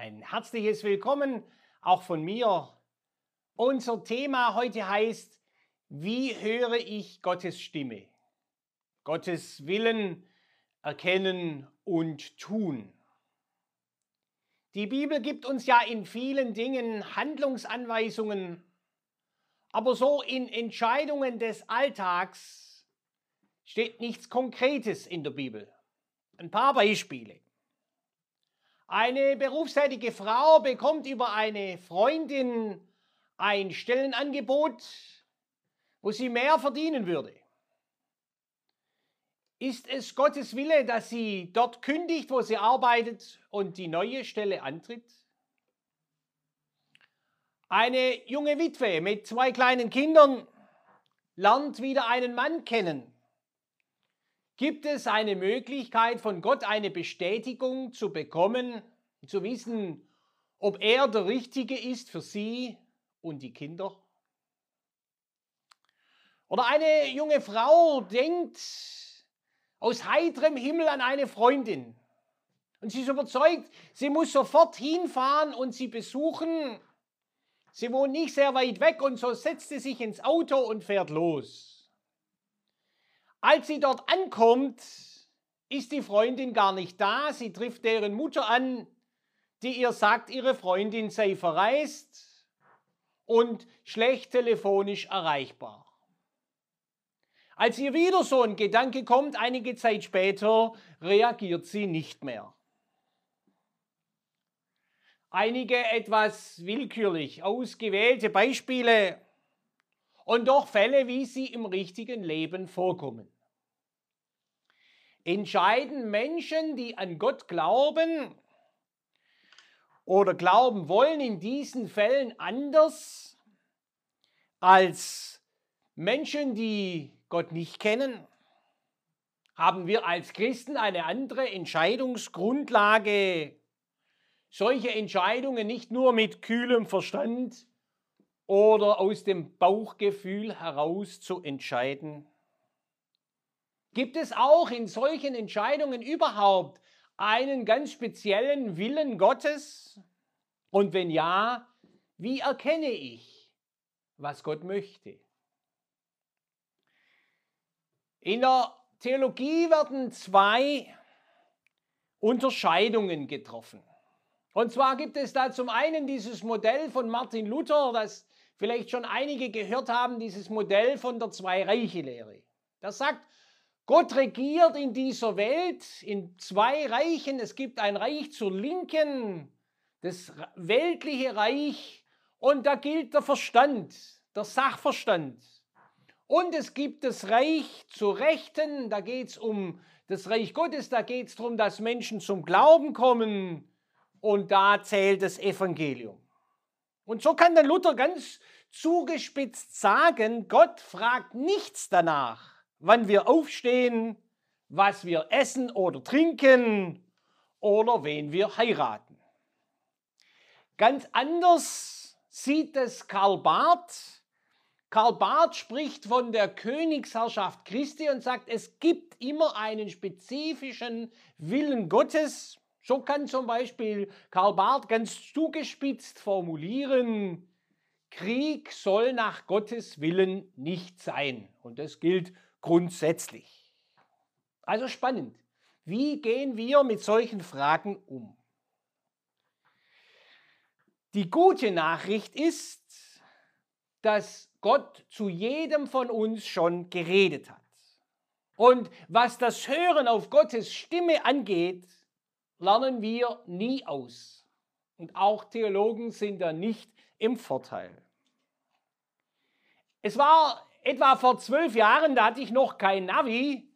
Ein herzliches Willkommen auch von mir. Unser Thema heute heißt, wie höre ich Gottes Stimme? Gottes Willen erkennen und tun. Die Bibel gibt uns ja in vielen Dingen Handlungsanweisungen, aber so in Entscheidungen des Alltags steht nichts Konkretes in der Bibel. Ein paar Beispiele. Eine berufstätige Frau bekommt über eine Freundin ein Stellenangebot, wo sie mehr verdienen würde. Ist es Gottes Wille, dass sie dort kündigt, wo sie arbeitet und die neue Stelle antritt? Eine junge Witwe mit zwei kleinen Kindern lernt wieder einen Mann kennen. Gibt es eine Möglichkeit von Gott eine Bestätigung zu bekommen, zu wissen, ob er der Richtige ist für sie und die Kinder? Oder eine junge Frau denkt aus heiterem Himmel an eine Freundin und sie ist überzeugt, sie muss sofort hinfahren und sie besuchen. Sie wohnt nicht sehr weit weg und so setzt sie sich ins Auto und fährt los. Als sie dort ankommt, ist die Freundin gar nicht da. Sie trifft deren Mutter an, die ihr sagt, ihre Freundin sei verreist und schlecht telefonisch erreichbar. Als ihr wieder so ein Gedanke kommt, einige Zeit später, reagiert sie nicht mehr. Einige etwas willkürlich ausgewählte Beispiele und doch Fälle, wie sie im richtigen Leben vorkommen. Entscheiden Menschen, die an Gott glauben oder glauben wollen, in diesen Fällen anders als Menschen, die Gott nicht kennen? Haben wir als Christen eine andere Entscheidungsgrundlage, solche Entscheidungen nicht nur mit kühlem Verstand oder aus dem Bauchgefühl heraus zu entscheiden? Gibt es auch in solchen Entscheidungen überhaupt einen ganz speziellen Willen Gottes? Und wenn ja, wie erkenne ich, was Gott möchte? In der Theologie werden zwei Unterscheidungen getroffen. Und zwar gibt es da zum einen dieses Modell von Martin Luther, das vielleicht schon einige gehört haben, dieses Modell von der Zwei-Reiche-Lehre. Das sagt, Gott regiert in dieser Welt in zwei Reichen. Es gibt ein Reich zur Linken, das weltliche Reich, und da gilt der Verstand, der Sachverstand. Und es gibt das Reich zur Rechten, da geht es um das Reich Gottes, da geht es darum, dass Menschen zum Glauben kommen und da zählt das Evangelium. Und so kann der Luther ganz zugespitzt sagen, Gott fragt nichts danach, wann wir aufstehen, was wir essen oder trinken oder wen wir heiraten. Ganz anders sieht es Karl Barth. Karl Barth spricht von der Königsherrschaft Christi und sagt, es gibt immer einen spezifischen Willen Gottes. So kann zum Beispiel Karl Barth ganz zugespitzt formulieren, Krieg soll nach Gottes Willen nicht sein. Und das gilt grundsätzlich. Also spannend. Wie gehen wir mit solchen Fragen um? Die gute Nachricht ist, dass Gott zu jedem von uns schon geredet hat. Und was das Hören auf Gottes Stimme angeht, lernen wir nie aus. Und auch Theologen sind da nicht im Vorteil. Es war etwa vor zwölf Jahren, da hatte ich noch kein Navi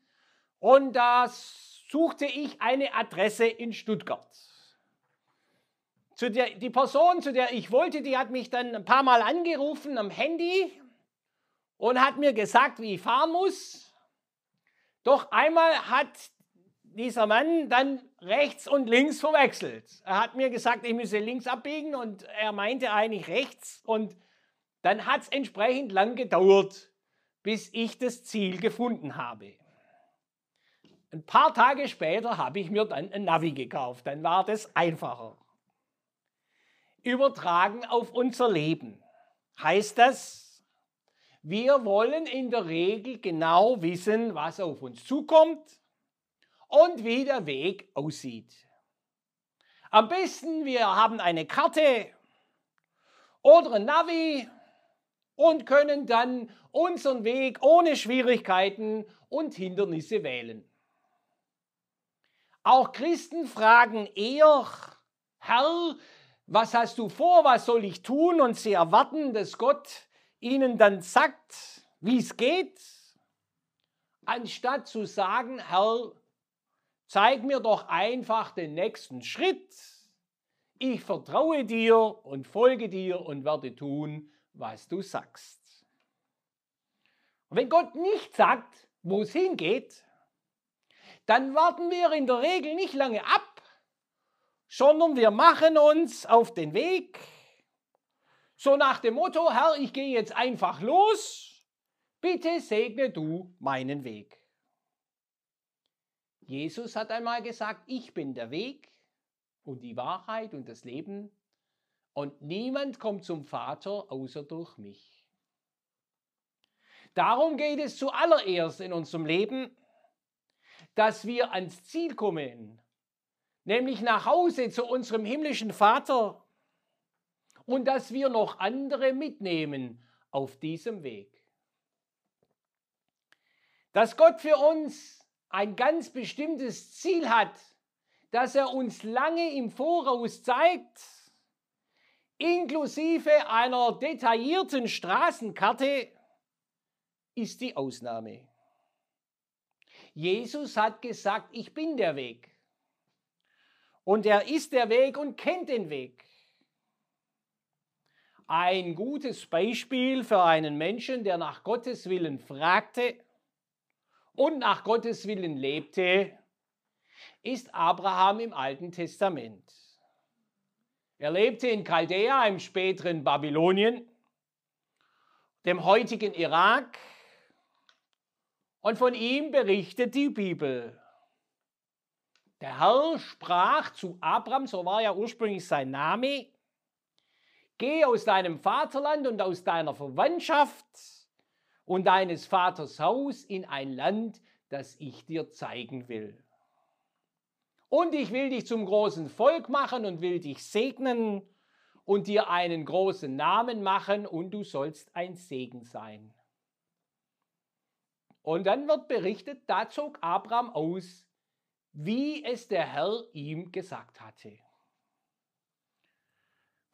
und da suchte ich eine Adresse in Stuttgart. Der, die Person, zu der ich wollte, die hat mich dann ein paar Mal angerufen am Handy und hat mir gesagt, wie ich fahren muss. Doch einmal hat dieser Mann dann rechts und links verwechselt. Er hat mir gesagt, ich müsse links abbiegen und er meinte eigentlich rechts und dann hat es entsprechend lang gedauert, bis ich das Ziel gefunden habe. Ein paar Tage später habe ich mir dann ein Navi gekauft, dann war das einfacher. übertragen auf unser Leben. Heißt das, wir wollen in der Regel genau wissen, was auf uns zukommt und wie der Weg aussieht. Am besten, wir haben eine Karte oder ein Navi und können dann unseren Weg ohne Schwierigkeiten und Hindernisse wählen. Auch Christen fragen eher, Herr, was hast du vor, was soll ich tun? Und sie erwarten, dass Gott ihnen dann sagt, wie es geht, anstatt zu sagen, Herr, zeig mir doch einfach den nächsten Schritt. Ich vertraue dir und folge dir und werde tun, was du sagst. Und wenn Gott nicht sagt, wo es hingeht, dann warten wir in der Regel nicht lange ab, sondern wir machen uns auf den Weg, so nach dem Motto, Herr, ich gehe jetzt einfach los, bitte segne du meinen Weg. Jesus hat einmal gesagt, ich bin der Weg und die Wahrheit und das Leben und niemand kommt zum Vater außer durch mich. Darum geht es zuallererst in unserem Leben, dass wir ans Ziel kommen, nämlich nach Hause zu unserem himmlischen Vater und dass wir noch andere mitnehmen auf diesem Weg. Dass Gott für uns ein ganz bestimmtes Ziel hat, das er uns lange im Voraus zeigt, inklusive einer detaillierten Straßenkarte, ist die Ausnahme. Jesus hat gesagt, ich bin der Weg. Und er ist der Weg und kennt den Weg. Ein gutes Beispiel für einen Menschen, der nach Gottes Willen fragte und nach Gottes Willen lebte, ist Abraham im Alten Testament. Er lebte in Chaldea im späteren Babylonien, dem heutigen Irak, und von ihm berichtet die Bibel. Der Herr sprach zu Abraham, so war ja ursprünglich sein Name, Geh aus deinem Vaterland und aus deiner Verwandtschaft und deines Vaters Haus in ein Land, das ich dir zeigen will. Und ich will dich zum großen Volk machen und will dich segnen und dir einen großen Namen machen und du sollst ein Segen sein. Und dann wird berichtet, da zog Abraham aus, wie es der Herr ihm gesagt hatte.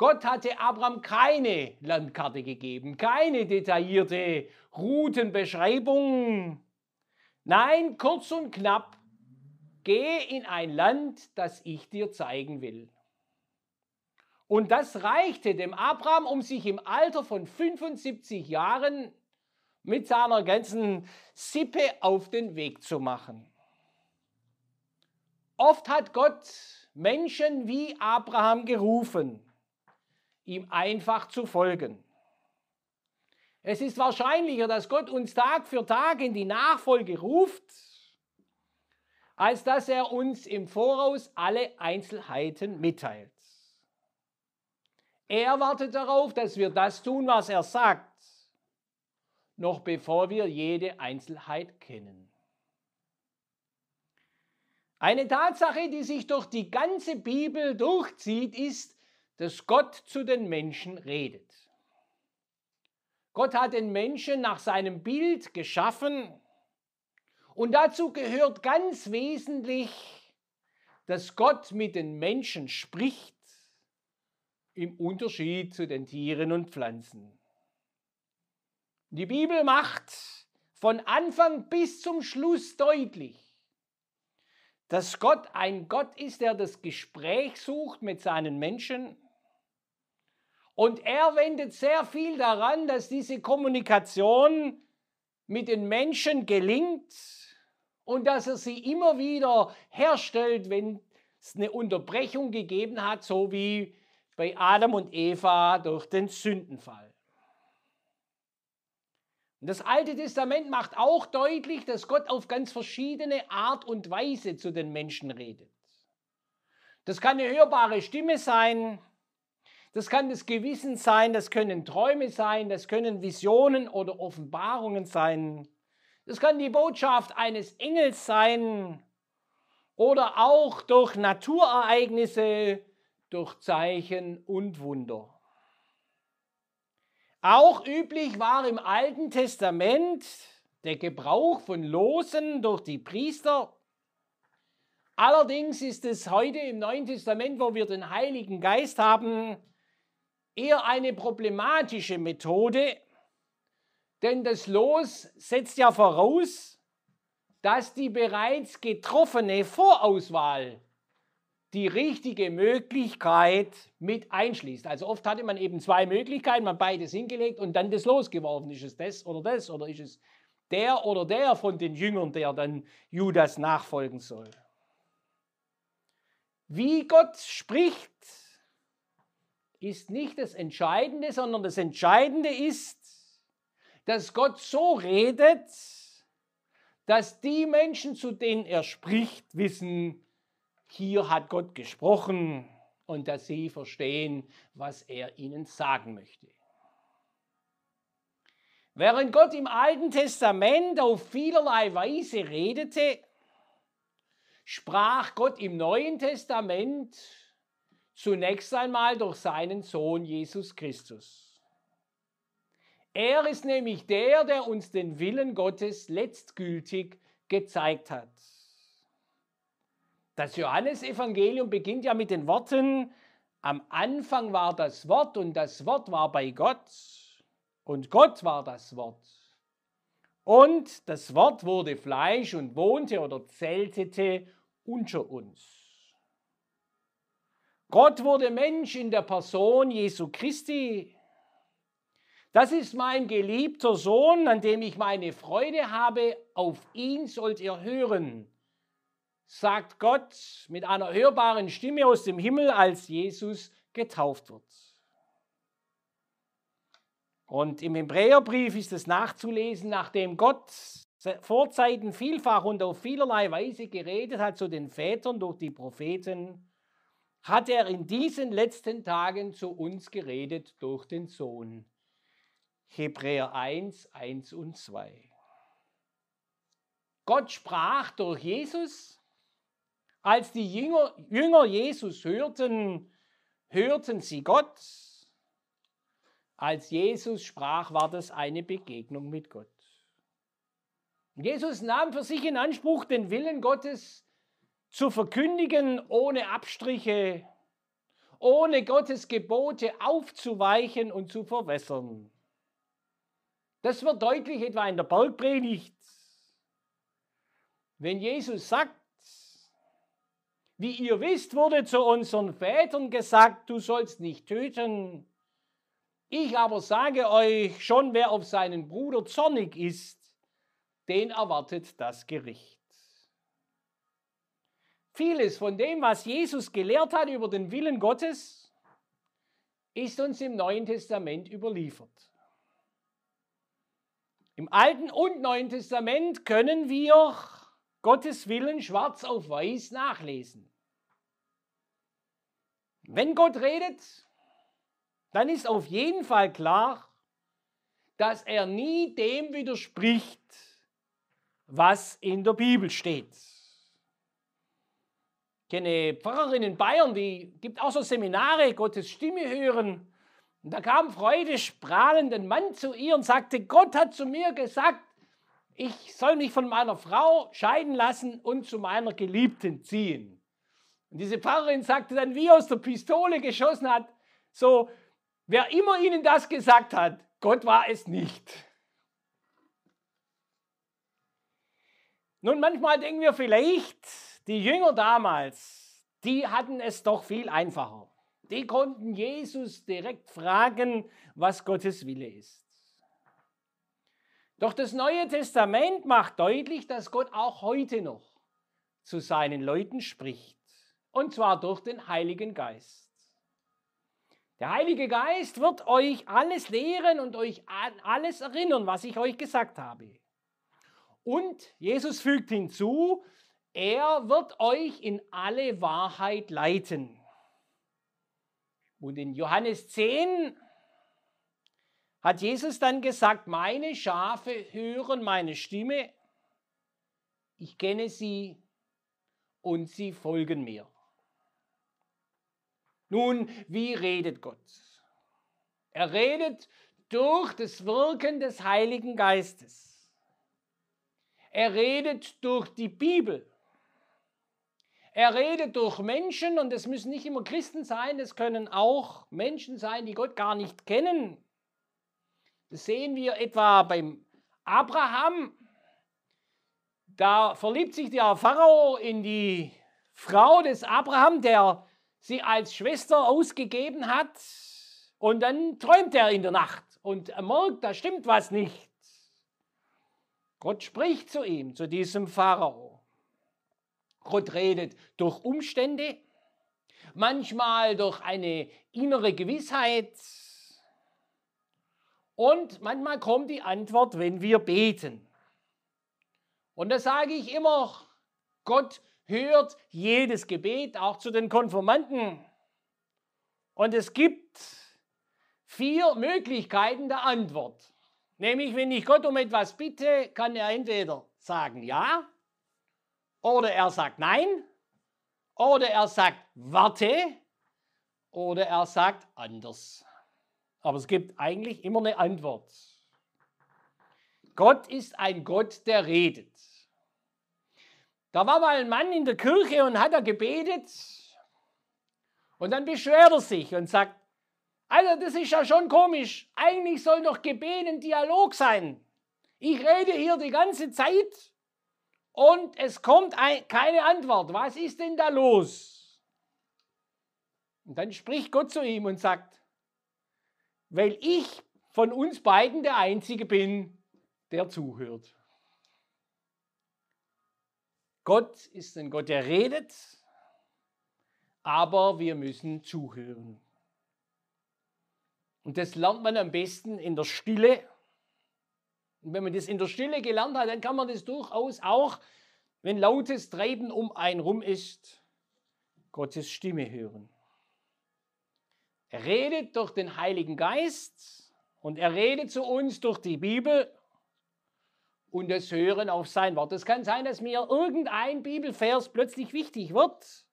Gott hatte Abraham keine Landkarte gegeben, keine detaillierte Routenbeschreibung. Nein, kurz und knapp, geh in ein Land, das ich dir zeigen will. Und das reichte dem Abraham, um sich im Alter von 75 Jahren mit seiner ganzen Sippe auf den Weg zu machen. Oft hat Gott Menschen wie Abraham gerufen ihm einfach zu folgen. Es ist wahrscheinlicher, dass Gott uns Tag für Tag in die Nachfolge ruft, als dass er uns im Voraus alle Einzelheiten mitteilt. Er wartet darauf, dass wir das tun, was er sagt, noch bevor wir jede Einzelheit kennen. Eine Tatsache, die sich durch die ganze Bibel durchzieht, ist, dass Gott zu den Menschen redet. Gott hat den Menschen nach seinem Bild geschaffen und dazu gehört ganz wesentlich, dass Gott mit den Menschen spricht im Unterschied zu den Tieren und Pflanzen. Die Bibel macht von Anfang bis zum Schluss deutlich, dass Gott ein Gott ist, der das Gespräch sucht mit seinen Menschen und er wendet sehr viel daran, dass diese Kommunikation mit den Menschen gelingt und dass er sie immer wieder herstellt, wenn es eine Unterbrechung gegeben hat, so wie bei Adam und Eva durch den Sündenfall. Und das Alte Testament macht auch deutlich, dass Gott auf ganz verschiedene Art und Weise zu den Menschen redet. Das kann eine hörbare Stimme sein, Das kann das Gewissen sein, das können Träume sein, das können Visionen oder Offenbarungen sein. Das kann die Botschaft eines Engels sein oder auch durch Naturereignisse, durch Zeichen und Wunder. Auch üblich war im Alten Testament der Gebrauch von Losen durch die Priester. Allerdings ist es heute im Neuen Testament, wo wir den Heiligen Geist haben, eher eine problematische Methode, denn das Los setzt ja voraus, dass die bereits getroffene Vorauswahl die richtige Möglichkeit mit einschließt. Also oft hatte man eben zwei Möglichkeiten, man beides hingelegt und dann das losgeworfen. Ist es das oder das oder ist es der oder der von den Jüngern, der dann Judas nachfolgen soll? Wie Gott spricht, ist nicht das Entscheidende, sondern das Entscheidende ist, dass Gott so redet, dass die Menschen, zu denen er spricht, wissen, hier hat Gott gesprochen und dass sie verstehen, was er ihnen sagen möchte. Während Gott im Alten Testament auf vielerlei Weise redete, sprach Gott im Neuen Testament zunächst einmal durch seinen Sohn Jesus Christus. Er ist nämlich der, der uns den Willen Gottes letztgültig gezeigt hat. Das Johannesevangelium beginnt ja mit den Worten, am Anfang war das Wort und das Wort war bei Gott und Gott war das Wort. Und das Wort wurde Fleisch und wohnte oder zeltete unter uns. Gott wurde Mensch in der Person Jesu Christi. Das ist mein geliebter Sohn, an dem ich meine Freude habe. Auf ihn sollt ihr hören sagt Gott mit einer hörbaren Stimme aus dem Himmel, als Jesus getauft wird. Und im Hebräerbrief ist es nachzulesen, nachdem Gott vor Zeiten vielfach und auf vielerlei Weise geredet hat zu den Vätern durch die Propheten, hat er in diesen letzten Tagen zu uns geredet durch den Sohn. Hebräer 1, 1 und 2. Gott sprach durch Jesus als die Jünger, Jünger Jesus hörten, hörten sie Gott. Als Jesus sprach, war das eine Begegnung mit Gott. Jesus nahm für sich in Anspruch, den Willen Gottes zu verkündigen, ohne Abstriche, ohne Gottes Gebote aufzuweichen und zu verwässern. Das wird deutlich etwa in der Bergpredigt. Wenn Jesus sagt, wie ihr wisst, wurde zu unseren Vätern gesagt, du sollst nicht töten. Ich aber sage euch, schon wer auf seinen Bruder zornig ist, den erwartet das Gericht. Vieles von dem, was Jesus gelehrt hat über den Willen Gottes, ist uns im Neuen Testament überliefert. Im Alten und Neuen Testament können wir Gottes Willen schwarz auf weiß nachlesen. Wenn Gott redet, dann ist auf jeden Fall klar, dass er nie dem widerspricht, was in der Bibel steht. Kenne Pfarrerin in Bayern, die gibt auch so Seminare, Gottes Stimme hören. Und da kam freudestrahlend ein Mann zu ihr und sagte, Gott hat zu mir gesagt, ich soll mich von meiner Frau scheiden lassen und zu meiner Geliebten ziehen. Und diese Pfarrerin sagte dann, wie aus der Pistole geschossen hat, so, wer immer ihnen das gesagt hat, Gott war es nicht. Nun, manchmal denken wir vielleicht, die Jünger damals, die hatten es doch viel einfacher. Die konnten Jesus direkt fragen, was Gottes Wille ist. Doch das Neue Testament macht deutlich, dass Gott auch heute noch zu seinen Leuten spricht und zwar durch den Heiligen Geist. Der Heilige Geist wird euch alles lehren und euch an alles erinnern, was ich euch gesagt habe. Und Jesus fügt hinzu, er wird euch in alle Wahrheit leiten. Und in Johannes 10 hat Jesus dann gesagt, meine Schafe hören meine Stimme, ich kenne sie und sie folgen mir. Nun, wie redet Gott? Er redet durch das Wirken des Heiligen Geistes. Er redet durch die Bibel. Er redet durch Menschen und es müssen nicht immer Christen sein, es können auch Menschen sein, die Gott gar nicht kennen. Das sehen wir etwa beim Abraham. Da verliebt sich der Pharao in die Frau des Abraham, der sie als Schwester ausgegeben hat. Und dann träumt er in der Nacht und er merkt, da stimmt was nicht. Gott spricht zu ihm, zu diesem Pharao. Gott redet durch Umstände, manchmal durch eine innere Gewissheit und manchmal kommt die Antwort, wenn wir beten. Und da sage ich immer, Gott hört jedes Gebet, auch zu den Konformanten. Und es gibt vier Möglichkeiten der Antwort. Nämlich, wenn ich Gott um etwas bitte, kann er entweder sagen ja, oder er sagt nein, oder er sagt warte, oder er sagt anders. Aber es gibt eigentlich immer eine Antwort. Gott ist ein Gott, der redet. Da war mal ein Mann in der Kirche und hat er gebetet. Und dann beschwert er sich und sagt, also das ist ja schon komisch. Eigentlich soll doch Gebet ein Dialog sein. Ich rede hier die ganze Zeit und es kommt ein, keine Antwort. Was ist denn da los? Und dann spricht Gott zu ihm und sagt, weil ich von uns beiden der Einzige bin, der zuhört. Gott ist ein Gott, der redet, aber wir müssen zuhören. Und das lernt man am besten in der Stille. Und wenn man das in der Stille gelernt hat, dann kann man das durchaus auch, wenn lautes Treiben um einen rum ist, Gottes Stimme hören. Er redet durch den Heiligen Geist und er redet zu uns durch die Bibel und das Hören auf sein Wort. Es kann sein, dass mir irgendein Bibelvers plötzlich wichtig wird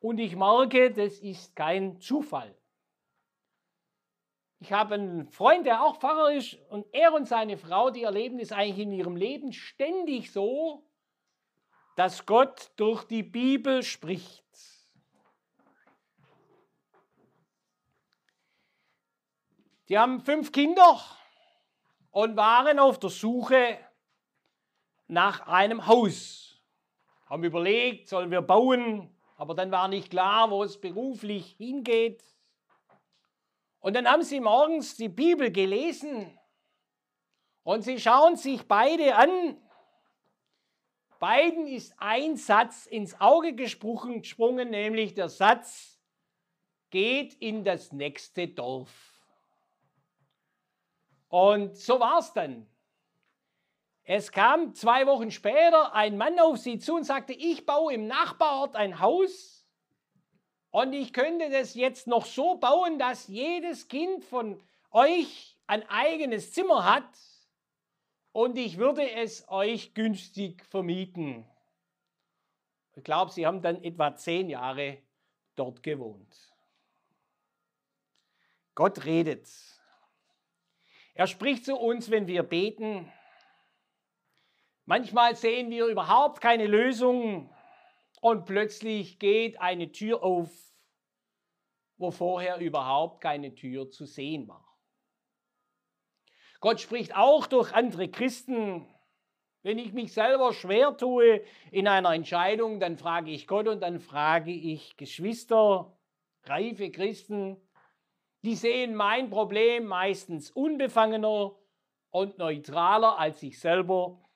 und ich merke, das ist kein Zufall. Ich habe einen Freund, der auch Pfarrer ist und er und seine Frau, die erleben es eigentlich in ihrem Leben ständig so, dass Gott durch die Bibel spricht. Die haben fünf Kinder und waren auf der Suche nach einem Haus. Haben überlegt, sollen wir bauen, aber dann war nicht klar, wo es beruflich hingeht. Und dann haben sie morgens die Bibel gelesen und sie schauen sich beide an. Beiden ist ein Satz ins Auge gesprungen, nämlich der Satz, geht in das nächste Dorf. Und so war es dann. Es kam zwei Wochen später ein Mann auf sie zu und sagte, ich baue im Nachbarort ein Haus und ich könnte das jetzt noch so bauen, dass jedes Kind von euch ein eigenes Zimmer hat und ich würde es euch günstig vermieten. Ich glaube, sie haben dann etwa zehn Jahre dort gewohnt. Gott redet. Er spricht zu uns, wenn wir beten. Manchmal sehen wir überhaupt keine Lösung und plötzlich geht eine Tür auf, wo vorher überhaupt keine Tür zu sehen war. Gott spricht auch durch andere Christen. Wenn ich mich selber schwer tue in einer Entscheidung, dann frage ich Gott und dann frage ich Geschwister, reife Christen, die sehen mein Problem meistens unbefangener und neutraler als ich selber.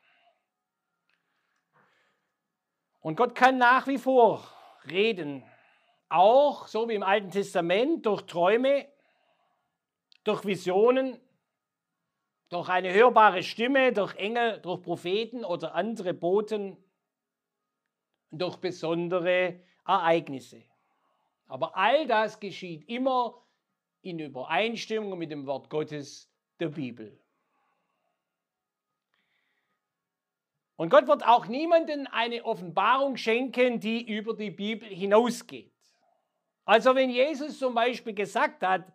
Und Gott kann nach wie vor reden, auch so wie im Alten Testament durch Träume, durch Visionen, durch eine hörbare Stimme, durch Engel, durch Propheten oder andere Boten, durch besondere Ereignisse. Aber all das geschieht immer in Übereinstimmung mit dem Wort Gottes der Bibel. Und Gott wird auch niemandem eine Offenbarung schenken, die über die Bibel hinausgeht. Also wenn Jesus zum Beispiel gesagt hat,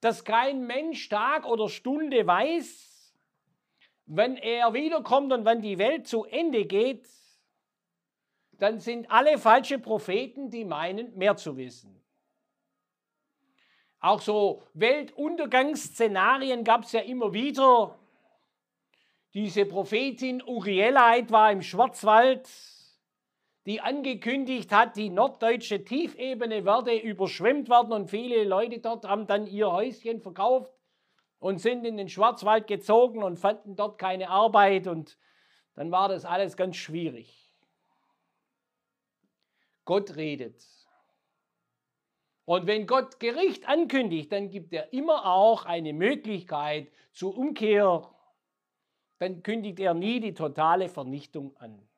dass kein Mensch Tag oder Stunde weiß, wenn er wiederkommt und wenn die Welt zu Ende geht, dann sind alle falsche Propheten, die meinen, mehr zu wissen. Auch so Weltuntergangsszenarien gab es ja immer wieder. Diese Prophetin Urielheit war im Schwarzwald, die angekündigt hat, die norddeutsche Tiefebene werde überschwemmt werden und viele Leute dort haben dann ihr Häuschen verkauft und sind in den Schwarzwald gezogen und fanden dort keine Arbeit und dann war das alles ganz schwierig. Gott redet. Und wenn Gott Gericht ankündigt, dann gibt er immer auch eine Möglichkeit zur Umkehr. Dann kündigt er nie die totale Vernichtung an.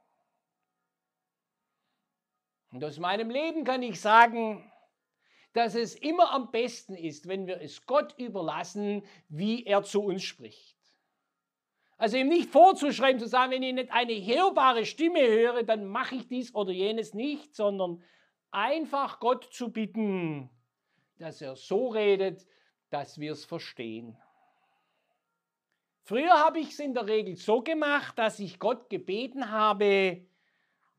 Und aus meinem Leben kann ich sagen, dass es immer am besten ist, wenn wir es Gott überlassen, wie er zu uns spricht. Also ihm nicht vorzuschreiben, zu sagen, wenn ich nicht eine hörbare Stimme höre, dann mache ich dies oder jenes nicht, sondern einfach Gott zu bitten, dass er so redet, dass wir es verstehen. Früher habe ich es in der Regel so gemacht, dass ich Gott gebeten habe,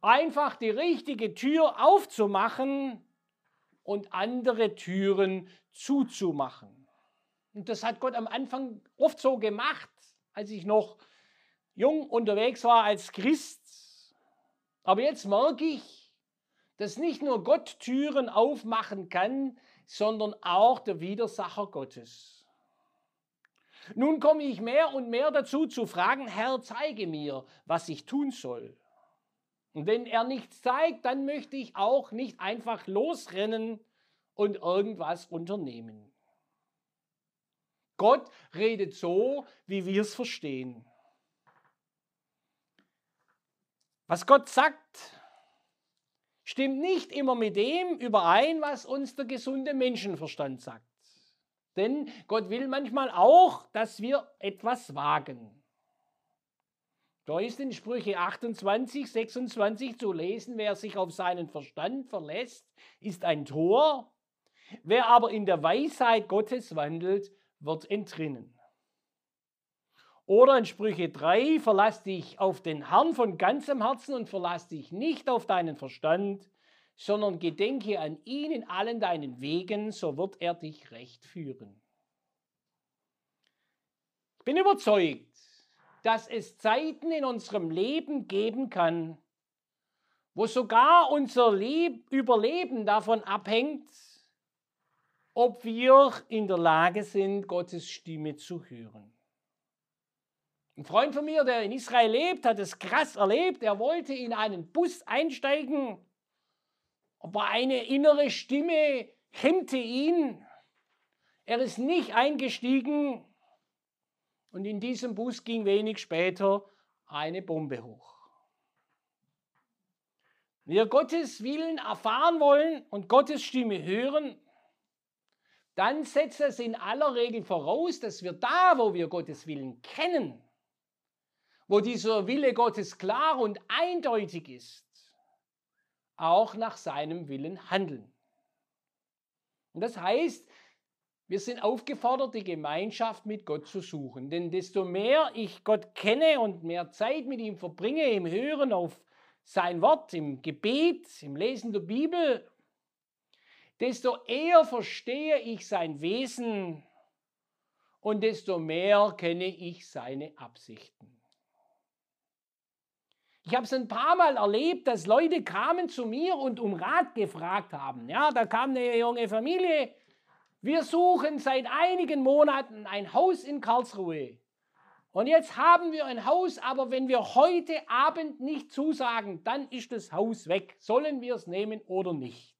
einfach die richtige Tür aufzumachen und andere Türen zuzumachen. Und das hat Gott am Anfang oft so gemacht, als ich noch jung unterwegs war als Christ. Aber jetzt merke ich, dass nicht nur Gott Türen aufmachen kann, sondern auch der Widersacher Gottes. Nun komme ich mehr und mehr dazu zu fragen, Herr, zeige mir, was ich tun soll. Und wenn er nichts zeigt, dann möchte ich auch nicht einfach losrennen und irgendwas unternehmen. Gott redet so, wie wir es verstehen. Was Gott sagt, stimmt nicht immer mit dem überein, was uns der gesunde Menschenverstand sagt. Denn Gott will manchmal auch, dass wir etwas wagen. Da ist in Sprüche 28, 26 zu lesen, wer sich auf seinen Verstand verlässt, ist ein Tor. Wer aber in der Weisheit Gottes wandelt, wird entrinnen. Oder in Sprüche 3, verlass dich auf den Herrn von ganzem Herzen und verlass dich nicht auf deinen Verstand, sondern gedenke an ihn in allen deinen Wegen, so wird er dich recht führen. Ich bin überzeugt, dass es Zeiten in unserem Leben geben kann, wo sogar unser Leb Überleben davon abhängt, ob wir in der Lage sind, Gottes Stimme zu hören. Ein Freund von mir, der in Israel lebt, hat es krass erlebt. Er wollte in einen Bus einsteigen, aber eine innere Stimme hemmte ihn. Er ist nicht eingestiegen und in diesem Bus ging wenig später eine Bombe hoch. Wenn wir Gottes Willen erfahren wollen und Gottes Stimme hören, dann setzt es in aller Regel voraus, dass wir da, wo wir Gottes Willen kennen, wo dieser Wille Gottes klar und eindeutig ist, auch nach seinem Willen handeln. Und das heißt, wir sind aufgefordert, die Gemeinschaft mit Gott zu suchen. Denn desto mehr ich Gott kenne und mehr Zeit mit ihm verbringe, im Hören auf sein Wort, im Gebet, im Lesen der Bibel, desto eher verstehe ich sein Wesen und desto mehr kenne ich seine Absichten. Ich habe es ein paar Mal erlebt, dass Leute kamen zu mir und um Rat gefragt haben. Ja, da kam eine junge Familie. Wir suchen seit einigen Monaten ein Haus in Karlsruhe. Und jetzt haben wir ein Haus, aber wenn wir heute Abend nicht zusagen, dann ist das Haus weg. Sollen wir es nehmen oder nicht?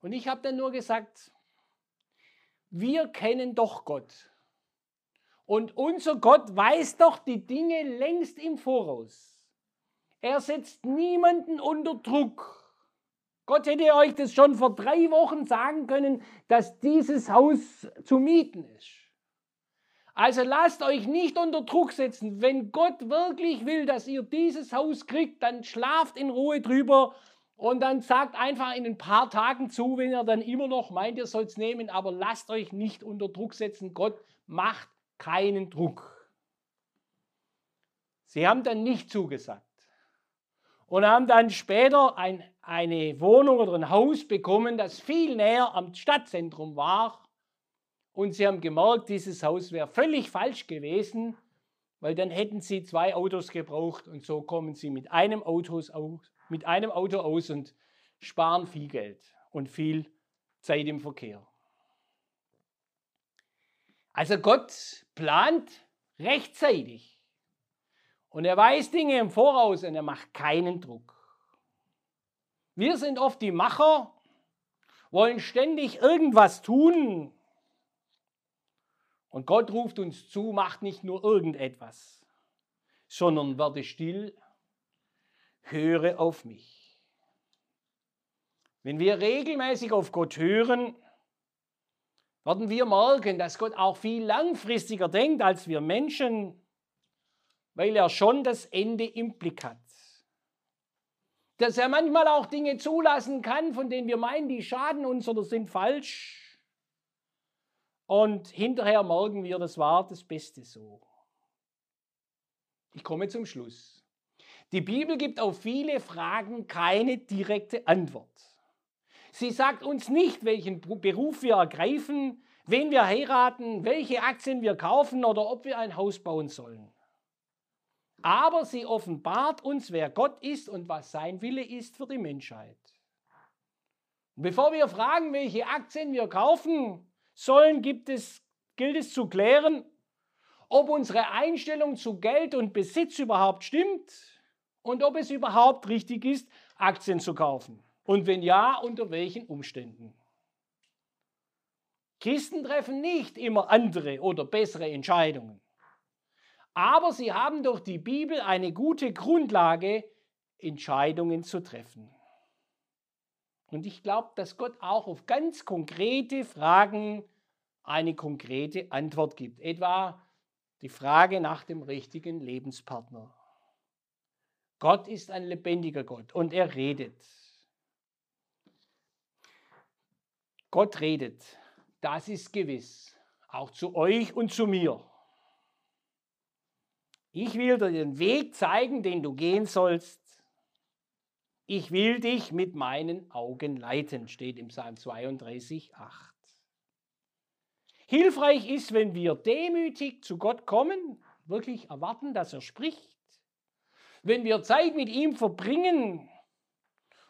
Und ich habe dann nur gesagt, wir kennen doch Gott. Und unser Gott weiß doch die Dinge längst im Voraus. Er setzt niemanden unter Druck. Gott hätte euch das schon vor drei Wochen sagen können, dass dieses Haus zu mieten ist. Also lasst euch nicht unter Druck setzen. Wenn Gott wirklich will, dass ihr dieses Haus kriegt, dann schlaft in Ruhe drüber und dann sagt einfach in ein paar Tagen zu, wenn ihr dann immer noch meint, ihr sollt es nehmen, aber lasst euch nicht unter Druck setzen. Gott macht keinen Druck. Sie haben dann nicht zugesagt und haben dann später ein, eine Wohnung oder ein Haus bekommen, das viel näher am Stadtzentrum war und sie haben gemerkt, dieses Haus wäre völlig falsch gewesen, weil dann hätten sie zwei Autos gebraucht und so kommen sie mit einem, Autos aus, mit einem Auto aus und sparen viel Geld und viel Zeit im Verkehr. Also Gott plant rechtzeitig und er weiß Dinge im Voraus und er macht keinen Druck. Wir sind oft die Macher, wollen ständig irgendwas tun, und Gott ruft uns zu, macht nicht nur irgendetwas, sondern werde still, höre auf mich. Wenn wir regelmäßig auf Gott hören, werden wir merken, dass Gott auch viel langfristiger denkt als wir Menschen, weil er schon das Ende im Blick hat. Dass er manchmal auch Dinge zulassen kann, von denen wir meinen, die schaden uns oder sind falsch und hinterher merken wir, das war das Beste so. Ich komme zum Schluss. Die Bibel gibt auf viele Fragen keine direkte Antwort. Sie sagt uns nicht, welchen Beruf wir ergreifen, wen wir heiraten, welche Aktien wir kaufen oder ob wir ein Haus bauen sollen. Aber sie offenbart uns, wer Gott ist und was sein Wille ist für die Menschheit. Bevor wir fragen, welche Aktien wir kaufen, sollen, es, gilt es zu klären, ob unsere Einstellung zu Geld und Besitz überhaupt stimmt und ob es überhaupt richtig ist, Aktien zu kaufen. Und wenn ja, unter welchen Umständen. Christen treffen nicht immer andere oder bessere Entscheidungen. Aber sie haben durch die Bibel eine gute Grundlage, Entscheidungen zu treffen. Und ich glaube, dass Gott auch auf ganz konkrete Fragen eine konkrete Antwort gibt. Etwa die Frage nach dem richtigen Lebenspartner. Gott ist ein lebendiger Gott und er redet. Gott redet, das ist gewiss, auch zu euch und zu mir. Ich will dir den Weg zeigen, den du gehen sollst. Ich will dich mit meinen Augen leiten, steht im Psalm 32, 8. Hilfreich ist, wenn wir demütig zu Gott kommen, wirklich erwarten, dass er spricht. Wenn wir Zeit mit ihm verbringen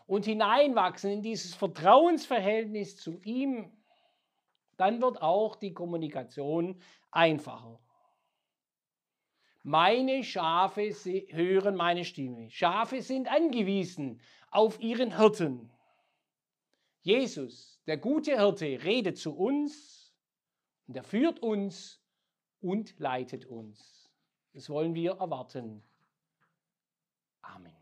und hineinwachsen in dieses Vertrauensverhältnis zu ihm, dann wird auch die Kommunikation einfacher. Meine Schafe hören meine Stimme. Schafe sind angewiesen auf ihren Hirten. Jesus, der gute Hirte, redet zu uns und er führt uns und leitet uns. Das wollen wir erwarten. Amen.